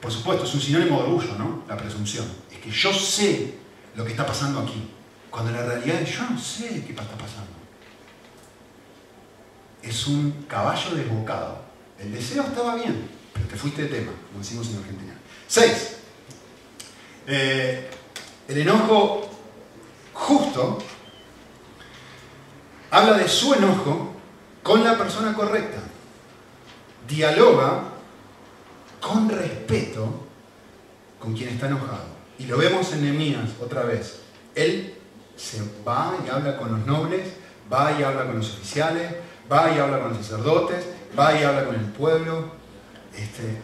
por supuesto, es un sinónimo de orgullo, ¿no? La presunción. Es que yo sé lo que está pasando aquí, cuando la realidad es yo no sé qué está pasando. Es un caballo desbocado. El deseo estaba bien, pero te fuiste de tema, como decimos en Argentina. Seis. Eh, el enojo justo habla de su enojo con la persona correcta. Dialoga con respeto con quien está enojado. Y lo vemos en Nehemías otra vez. Él se va y habla con los nobles, va y habla con los oficiales, va y habla con los sacerdotes, va y habla con el pueblo. Este,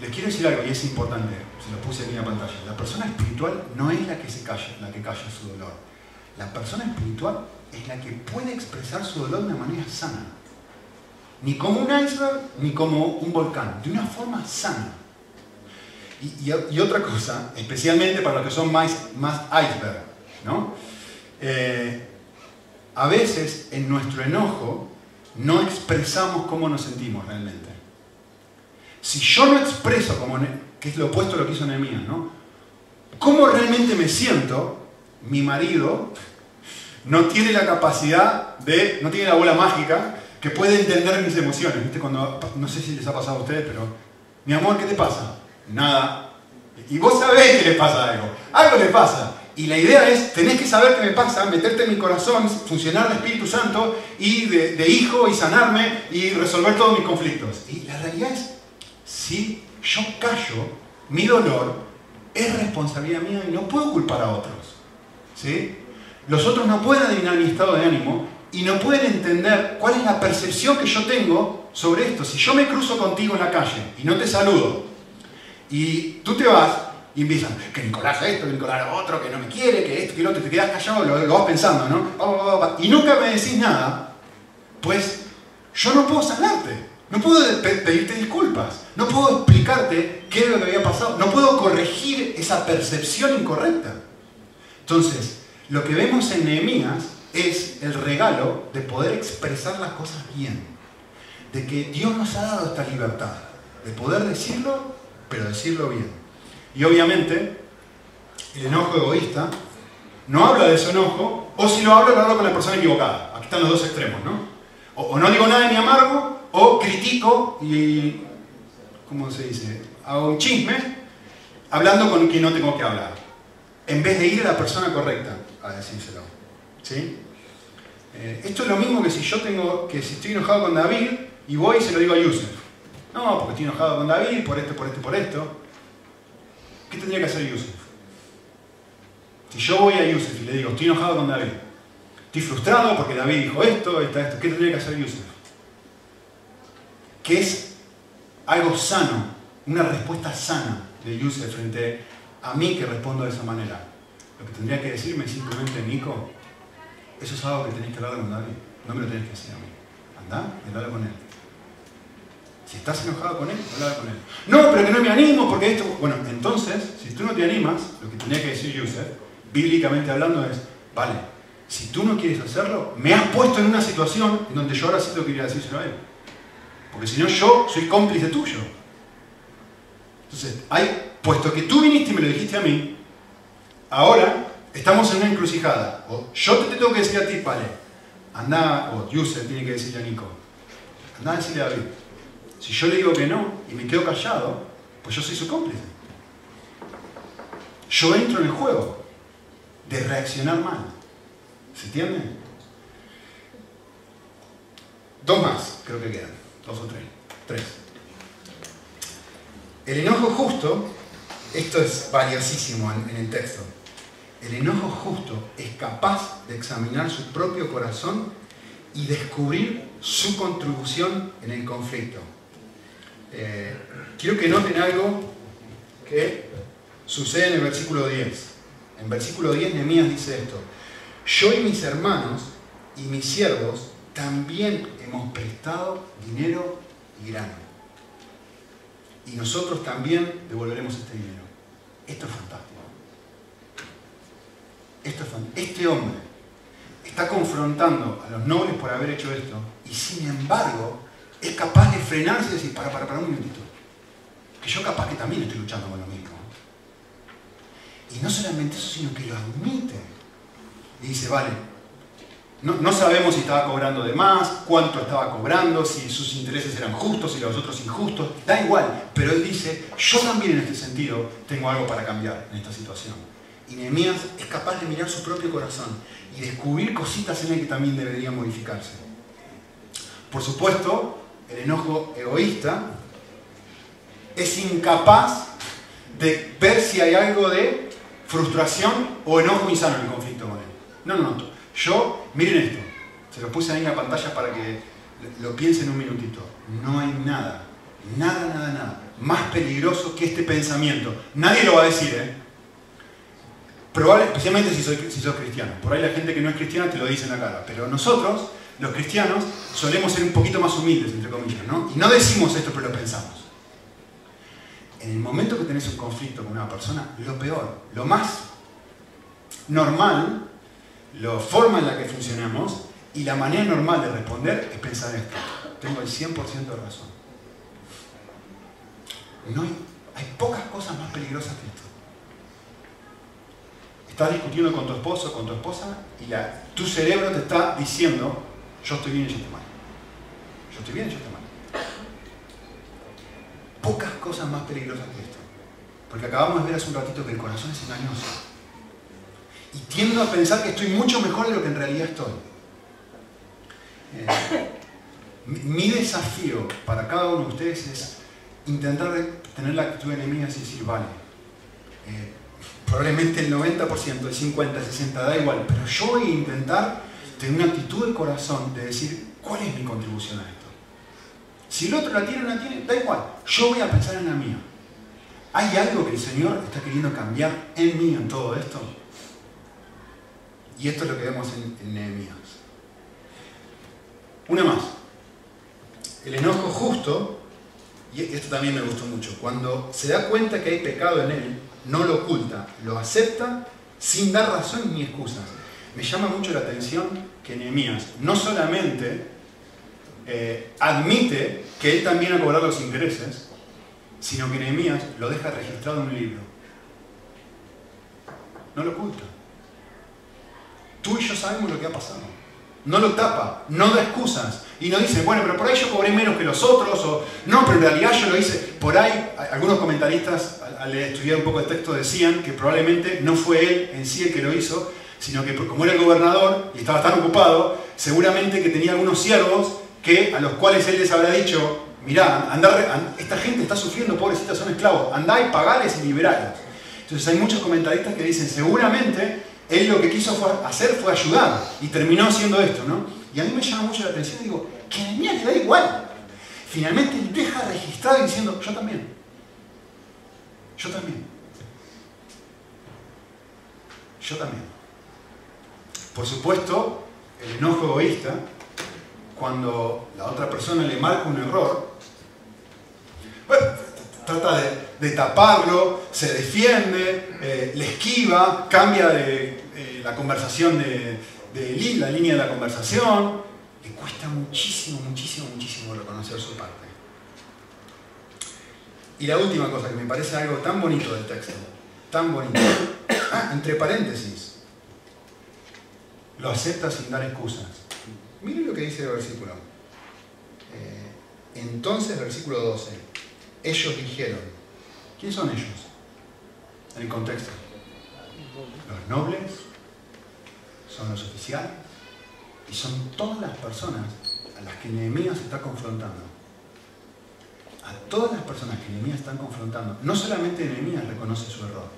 les quiero decir algo y es importante, se lo puse aquí en la pantalla. La persona espiritual no es la que se calla, la que calla su dolor. La persona espiritual es la que puede expresar su dolor de manera sana. Ni como un iceberg, ni como un volcán, de una forma sana. Y, otra cosa, especialmente para los que son más, más iceberg, ¿no? Eh, a veces en nuestro enojo no expresamos cómo nos sentimos realmente. Si yo no expreso, como, que es lo opuesto a lo que hizo Nehemías, ¿no? ¿Cómo realmente me siento? Mi marido no tiene la capacidad de, no tiene la bola mágica que puede entender mis emociones. ¿Viste? Cuando, no sé si les ha pasado a ustedes, pero, mi amor, ¿qué te pasa? Nada. Y vos sabés que le pasa algo. Algo le pasa. Y la idea es, tenés que saber qué me pasa, meterte en mi corazón, funcionar el Espíritu Santo y de, de hijo y sanarme y resolver todos mis conflictos. Y la realidad es, si yo callo, mi dolor es responsabilidad mía y no puedo culpar a otros. ¿Sí? Los otros no pueden adivinar mi estado de ánimo y no pueden entender cuál es la percepción que yo tengo sobre esto. Si yo me cruzo contigo en la calle y no te saludo y tú te vas y empiezan, que Nicolás esto, que Nicolás otro, que no me quiere, que esto, que lo otro, te quedas callado, lo, vas pensando, ¿no? Y nunca me decís nada, pues yo no puedo sanarte. No puedo pedirte disculpas, no puedo explicarte qué es lo que había pasado, no puedo corregir esa percepción incorrecta. Entonces, lo que vemos en Nehemías es el regalo de poder expresar las cosas bien, de que Dios nos ha dado esta libertad, de poder decirlo, pero decirlo bien. Y obviamente, el enojo egoísta no habla de su enojo, o si lo habla, lo habla con la persona equivocada. Aquí están los dos extremos, ¿no? O, o no digo nada de mi amargo, o critico y, ¿cómo se dice? Hago un chisme hablando con quien no tengo que hablar. En vez de ir a la persona correcta a decírselo. ¿Sí? Eh, esto es lo mismo que si yo tengo, que si estoy enojado con David y voy y se lo digo a Yusef. No, porque estoy enojado con David por esto, por esto, por esto. ¿Qué tendría que hacer Yusef? Si yo voy a Yusef y le digo, estoy enojado con David, estoy frustrado porque David dijo esto, esto, esto, ¿qué tendría que hacer Yusef? que es algo sano, una respuesta sana de Yusef frente a mí que respondo de esa manera. Lo que tendría que decirme simplemente, Nico, eso es algo que tenés que hablar con David, no me lo tenés que decir a mí. Andá y habla con él. Si estás enojado con él, habla con él. No, pero que no me animo porque esto... Bueno, entonces, si tú no te animas, lo que tendría que decir Yusef, bíblicamente hablando, es, vale, si tú no quieres hacerlo, me has puesto en una situación en donde yo ahora sí lo quería decírselo a él. Porque si no, yo soy cómplice tuyo. Entonces, hay, puesto que tú viniste y me lo dijiste a mí, ahora estamos en una encrucijada. O yo te tengo que decir a ti, vale, anda, o Yusef tiene que decirle a Nico, anda a decirle a David. Si yo le digo que no y me quedo callado, pues yo soy su cómplice. Yo entro en el juego de reaccionar mal. ¿Se entiende? Dos más, creo que quedan. Dos o tres. Tres. El enojo justo, esto es valiosísimo en, el texto. El enojo justo es capaz de examinar su propio corazón y descubrir su contribución en el conflicto. Eh, quiero que noten algo que sucede en el versículo 10. En versículo 10 Nehemías dice esto. Yo y mis hermanos y mis siervos también hemos prestado dinero y grano. Y nosotros también devolveremos este dinero. Esto es fantástico. Esto es. Este hombre está confrontando a los nobles por haber hecho esto y sin embargo es capaz de frenarse y decir, para, para, para un minutito. Que yo capaz que también estoy luchando con lo mismo. Y no solamente eso, sino que lo admite. Y dice, vale, no, sabemos si estaba cobrando de más, cuánto estaba cobrando, si sus intereses eran justos, si los otros injustos, da igual. Pero él dice, yo también en este sentido tengo algo para cambiar en esta situación. Y Nehemías es capaz de mirar su propio corazón y descubrir cositas en él que también deberían modificarse. Por supuesto, el enojo egoísta, es incapaz de ver si hay algo de frustración o enojo insano en el conflicto con él. No, no, no. Yo, miren esto, se lo puse ahí en la pantalla para que lo piensen un minutito. No hay nada, nada, nada, nada más peligroso que este pensamiento. Nadie lo va a decir, ¿eh? Probable, especialmente si, sos cristiano. Por ahí la gente que no es cristiana te lo dice en la cara. Pero nosotros los cristianos solemos ser un poquito más humildes, entre comillas, ¿no? Y no decimos esto, pero lo pensamos. En el momento que tenés un conflicto con una persona, lo peor, lo más normal, la forma en la que funcionamos y la manera normal de responder es pensar esto. Tengo el 100% de razón. No hay, hay pocas cosas más peligrosas que esto. Estás discutiendo con tu esposo con tu esposa y tu cerebro te está diciendo yo estoy bien y yo estoy mal. Yo estoy bien y yo estoy mal. Pocas cosas más peligrosas que esto. Porque acabamos de ver hace un ratito que el corazón es engañoso. Y tiendo a pensar que estoy mucho mejor de lo que en realidad estoy. Eh, mi desafío para cada uno de ustedes es intentar tener la actitud enemiga y decir, vale, eh, probablemente el 90%, el 50, el 60, da igual, pero yo voy a intentar tener una actitud de corazón de decir, ¿cuál es mi contribución a esto? Si el otro la tiene o no la tiene, da igual. Yo voy a pensar en la mía. ¿Hay algo que el Señor está queriendo cambiar en mí en todo esto? Y esto es lo que vemos en, en Nehemías. Una más. El enojo justo, y esto también me gustó mucho, cuando se da cuenta que hay pecado en él, no lo oculta, lo acepta sin dar razón ni excusas. Me llama mucho la atención que Nehemías no solamente eh, admite que él también ha cobrado los intereses, sino que Nehemías lo deja registrado en un libro. No lo oculta. Tú y yo sabemos lo que ha pasado. No lo tapa, no da excusas. Y no dice, bueno, pero por ahí yo cobré menos que los otros, no, pero en realidad yo lo hice. Por ahí, algunos comentaristas, al estudiar un poco el texto, decían que probablemente no fue él en sí el que lo hizo, sino que como era el gobernador y estaba tan ocupado, seguramente que tenía algunos siervos que, a los cuales él les habrá dicho, mirá, andar, esta gente está sufriendo, pobrecitas, son esclavos, andá y pagales y liberarlos. Entonces hay muchos comentaristas que dicen, seguramente él lo que quiso hacer fue ayudar y terminó haciendo esto, ¿no? Y a mí me llama mucho la atención y digo, que a mí le da igual. Finalmente él deja registrado diciendo, yo también. Yo también. Yo también. Por supuesto, el enojo egoísta, cuando la otra persona le marca un error, bueno, trata de, taparlo, se defiende, eh, le esquiva, cambia de la conversación de, de, la línea de la conversación, le cuesta muchísimo, muchísimo, muchísimo reconocer su parte. Y la última cosa que me parece algo tan bonito del texto, tan bonito, ah, entre paréntesis, lo acepta sin dar excusas. Miren lo que dice el versículo. Eh, entonces, versículo 12, ellos dijeron, ¿quiénes son ellos? En el contexto. Los nobles, son los oficiales, y son todas las personas a las que Nehemías está confrontando. A todas las personas que Nehemías están confrontando, no solamente Nehemías reconoce su error,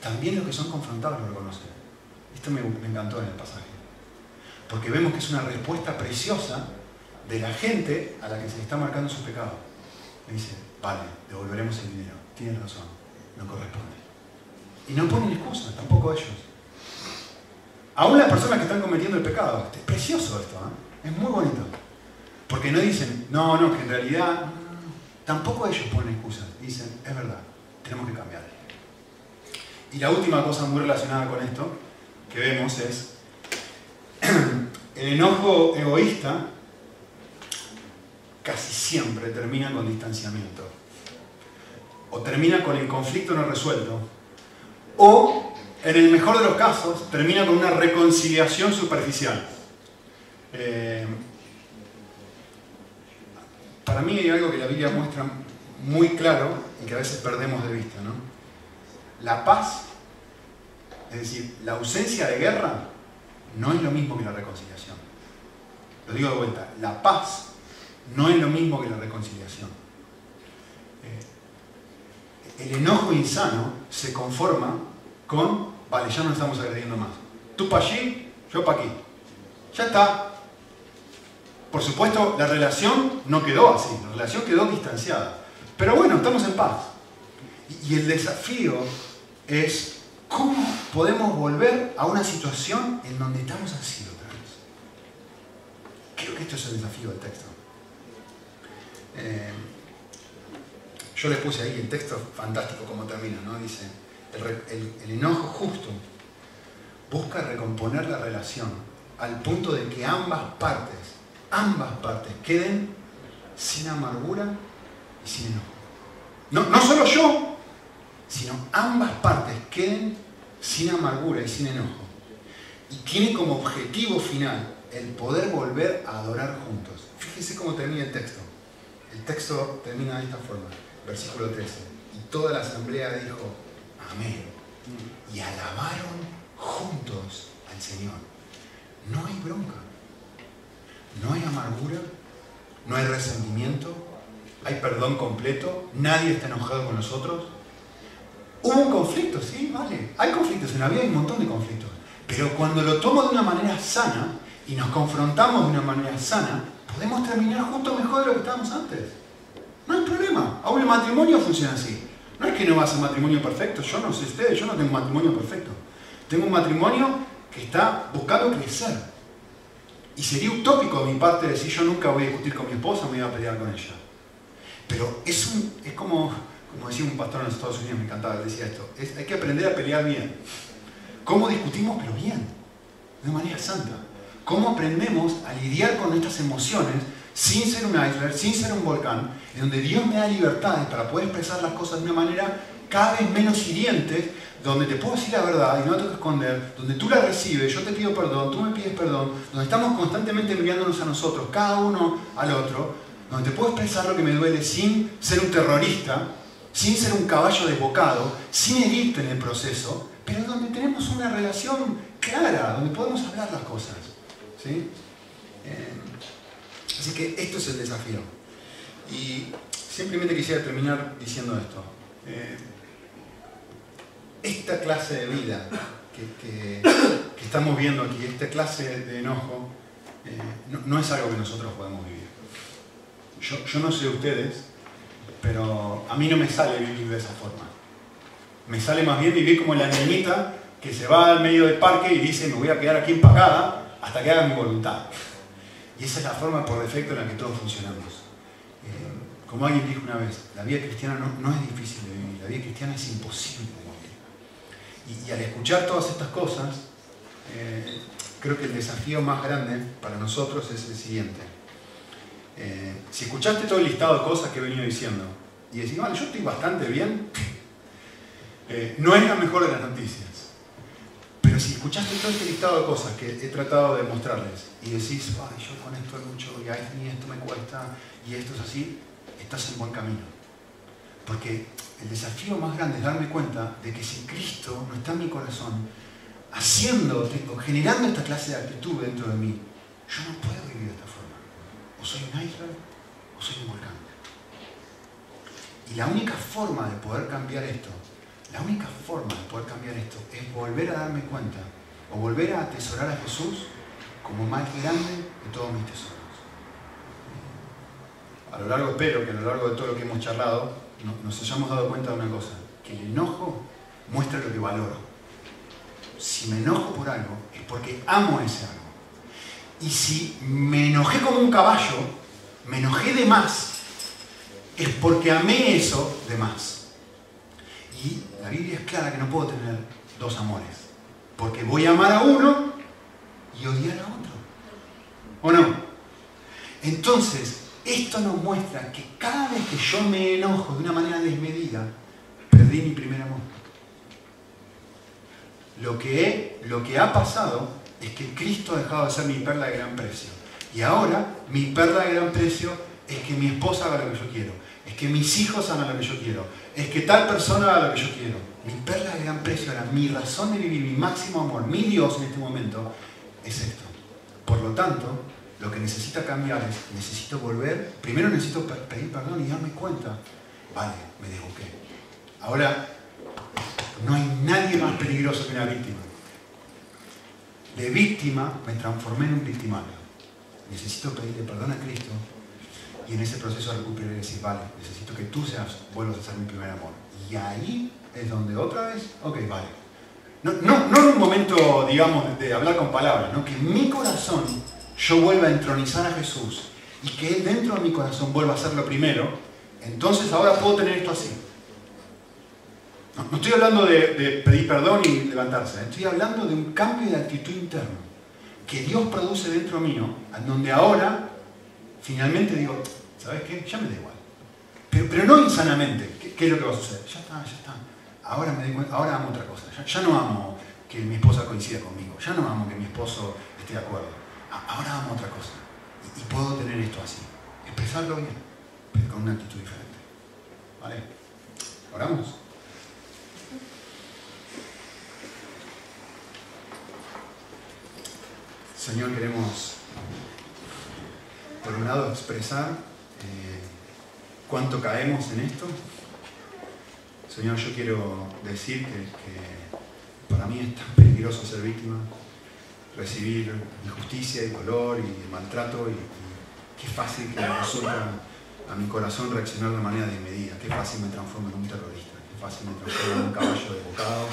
también los que son confrontados lo reconocen. Esto me, encantó en el pasaje. Porque vemos que es una respuesta preciosa de la gente a la que se le está marcando su pecado. Le dice, vale, devolveremos el dinero. Tienes razón, no corresponde. Y no ponen excusas, tampoco ellos. Aún las personas que están cometiendo el pecado. Es precioso esto, ¿eh? es muy bonito. Porque no dicen, no, no, que en realidad tampoco ellos ponen excusas. Dicen, es verdad, tenemos que cambiar. Y la última cosa muy relacionada con esto que vemos es el enojo egoísta casi siempre termina con distanciamiento. O termina con el conflicto no resuelto. O, en el mejor de los casos, termina con una reconciliación superficial. Eh, para mí hay algo que la Biblia muestra muy claro y que a veces perdemos de vista. ¿no? La paz, es decir, la ausencia de guerra, no es lo mismo que la reconciliación. Lo digo de vuelta, la paz no es lo mismo que la reconciliación. Eh, el enojo insano se conforma con, vale, ya no estamos agrediendo más. Tú para allí, yo para aquí. Ya está. Por supuesto, la relación no quedó así, la relación quedó distanciada. Pero bueno, estamos en paz. Y el desafío es cómo podemos volver a una situación en donde estamos así otra vez. Creo que esto es el desafío del texto. Eh, yo le puse ahí el texto fantástico como termina, ¿no? Dice, el, enojo justo busca recomponer la relación al punto de que ambas partes, ambas partes queden sin amargura y sin enojo. No, no solo yo, sino ambas partes queden sin amargura y sin enojo. Y tiene como objetivo final el poder volver a adorar juntos. Fíjese cómo termina el texto. El texto termina de esta forma, versículo 13. Y toda la asamblea dijo, amén. Y alabaron juntos al Señor. No hay bronca, no hay amargura, no hay resentimiento, hay perdón completo, nadie está enojado con nosotros. Hubo un conflicto, sí, vale. Hay conflictos en la vida, hay un montón de conflictos. Pero cuando lo tomo de una manera sana y nos confrontamos de una manera sana, podemos terminar juntos mejor de lo que estábamos antes. No hay problema. Aún el matrimonio funciona así. No es que no va a ser matrimonio perfecto. Yo no sé ustedes, yo no tengo un matrimonio perfecto. Tengo un matrimonio que está buscando crecer. Y sería utópico de mi parte decir yo nunca voy a discutir con mi esposa, me voy a pelear con ella. Pero es, un, es como, decía un pastor en los Estados Unidos, me encantaba, decía esto, hay que aprender a pelear bien. ¿Cómo discutimos pero bien? De manera santa. ¿Cómo aprendemos a lidiar con estas emociones sin ser un iceberg, sin ser un volcán, en donde Dios me da libertades para poder expresar las cosas de una manera cada vez menos hiriente, donde te puedo decir la verdad y no tengo que esconder, donde tú la recibes, yo te pido perdón, tú me pides perdón, donde estamos constantemente enviándonos a nosotros, cada uno al otro, donde te puedo expresar lo que me duele sin ser un terrorista, sin ser un caballo desbocado, sin herirte en el proceso, pero donde tenemos una relación clara, donde podemos hablar las cosas. ¿sí? Eh, así que esto es el desafío. Y simplemente quisiera terminar diciendo esto. Eh, esta clase de vida que, estamos viendo aquí, esta clase de enojo, eh, no, es algo que nosotros podemos vivir. Yo, yo, no sé ustedes, pero a mí no me sale vivir de esa forma. Me sale más bien vivir como la niñita que se va al medio del parque y dice me voy a quedar aquí empacada hasta que haga mi voluntad. Y esa es la forma por defecto en la que todos funcionamos. Eh, como alguien dijo una vez, la vida cristiana no, es difícil de vivir, la vida cristiana es imposible de vivir. Y, al escuchar todas estas cosas, eh, creo que el desafío más grande para nosotros es el siguiente. Eh, si escuchaste todo el listado de cosas que he venido diciendo y decís, vale, yo estoy bastante bien, no es la mejor de las noticias. Si escuchaste todo este listado de cosas que he tratado de mostrarles y decís, yo con esto mucho y a mí esto me cuesta y esto es así, estás en buen camino. Porque el desafío más grande es darme cuenta de que si Cristo no está en mi corazón, haciendo, generando esta clase de actitud dentro de mí, yo no puedo vivir de esta forma. O soy un iceberg o soy un volcán. Y la única forma de poder cambiar esto, la única forma de poder cambiar esto es volver a darme cuenta o volver a atesorar a Jesús como más grande de todos mis tesoros. A lo largo, espero que a lo largo de todo lo que hemos charlado, nos hayamos dado cuenta de una cosa, que el enojo muestra lo que valoro. Si me enojo por algo, es porque amo ese algo. Y si me enojé como un caballo, me enojé de más, es porque amé eso de más. Y la Biblia es clara que no puedo tener dos amores, porque voy a amar a uno y odiar a otro. ¿O no? Entonces, esto nos muestra que cada vez que yo me enojo de una manera desmedida, perdí mi primer amor. Lo que, lo que ha pasado es que Cristo ha dejado de ser mi perla de gran precio. Y ahora mi perla de gran precio es que mi esposa haga lo que yo quiero, es que mis hijos hagan lo que yo quiero, es que tal persona haga lo que yo quiero. Mi perla de gran precio era mi razón de vivir, mi máximo amor, mi Dios en este momento, es esto. Por lo tanto, lo que necesita cambiar es, necesito volver, primero necesito pedir perdón y darme cuenta, vale, me desboqué. Ahora, no hay nadie más peligroso que una víctima. De víctima me transformé en un victimario. Necesito pedirle perdón a Cristo y en ese proceso recuperar y decir, vale, necesito que tú seas, vuelvas a ser mi primer amor. Y ahí es donde otra vez, ok, vale. No, no, no en un momento, digamos, de hablar con palabras, ¿no? que mi corazón yo vuelva a entronizar a Jesús y que Él dentro de mi corazón vuelva a ser lo primero, entonces ahora puedo tener esto así. No, estoy hablando de, pedir perdón y levantarse, ¿eh? estoy hablando de un cambio de actitud interno que Dios produce dentro mío, en donde ahora finalmente digo, ¿sabes qué? Ya me da igual. Pero, no insanamente. ¿Qué, es lo que va a suceder? Ya está, ya está. Ahora, me ahora amo otra cosa. Ya, ya no amo que mi esposa coincida conmigo. Ya no amo que mi esposo esté de acuerdo ahora amo otra cosa. Y, puedo tener esto así. Expresarlo bien, pero con una actitud diferente. ¿Vale? ¿Oramos? Señor, queremos, por un lado, expresar eh, cuánto caemos en esto. Señor, yo quiero decir que, para mí es tan peligroso ser víctima recibir injusticia y dolor y maltrato y, qué fácil que resulta a mi corazón reaccionar de manera desmedida, qué fácil me transforma en un terrorista, qué fácil me transforma en un caballo de bocado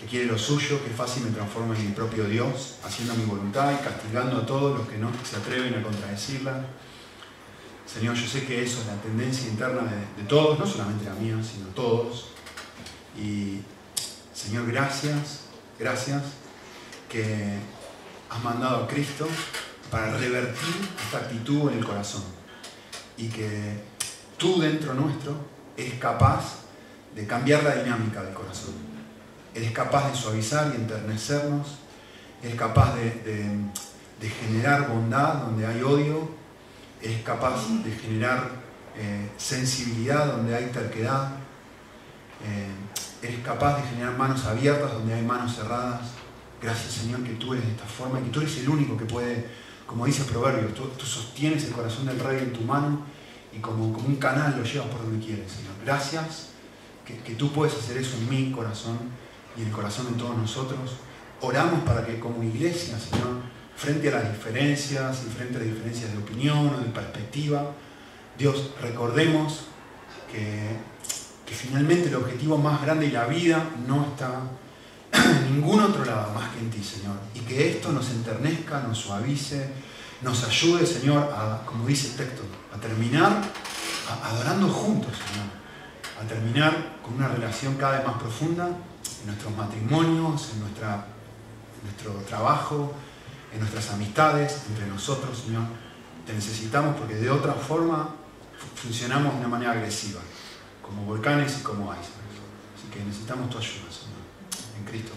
que quiere lo suyo, qué fácil me transforma en mi propio Dios, haciendo mi voluntad y castigando a todos los que no se atreven a contradecirla. Señor, yo sé que eso es la tendencia interna de, de todos, no solamente la mía, sino todos. Y Señor, gracias, gracias que has mandado a Cristo para revertir esta actitud en el corazón y que tú dentro nuestro eres capaz de cambiar la dinámica del corazón. Eres capaz de suavizar y enternecernos, eres capaz de, generar bondad donde hay odio, eres capaz de generar eh, sensibilidad donde hay terquedad, eh, eres capaz de generar manos abiertas donde hay manos cerradas, Gracias Señor que tú eres de esta forma y que tú eres el único que puede, como dice el proverbio, tú, sostienes el corazón del rey en tu mano y como, como un canal lo llevas por donde quieres, Señor. Gracias que, que tú puedes hacer eso en mi corazón y el corazón de todos nosotros. Oramos para que como iglesia, Señor, frente a las diferencias y frente a las diferencias de opinión o de perspectiva, Dios, recordemos que, que finalmente el objetivo más grande de la vida no está en ningún otro lado más que en ti, Señor. Y que esto nos enternezca, nos suavice, nos ayude, Señor, a, como dice el texto, a terminar adorando juntos, Señor. A terminar con una relación cada vez más profunda en nuestros matrimonios, en, nuestra, nuestro trabajo, en nuestras amistades, entre nosotros, Señor. Te necesitamos porque de otra forma funcionamos de una manera agresiva, como volcanes y como icebergs. Así que necesitamos tu ayuda, Señor. en Cristo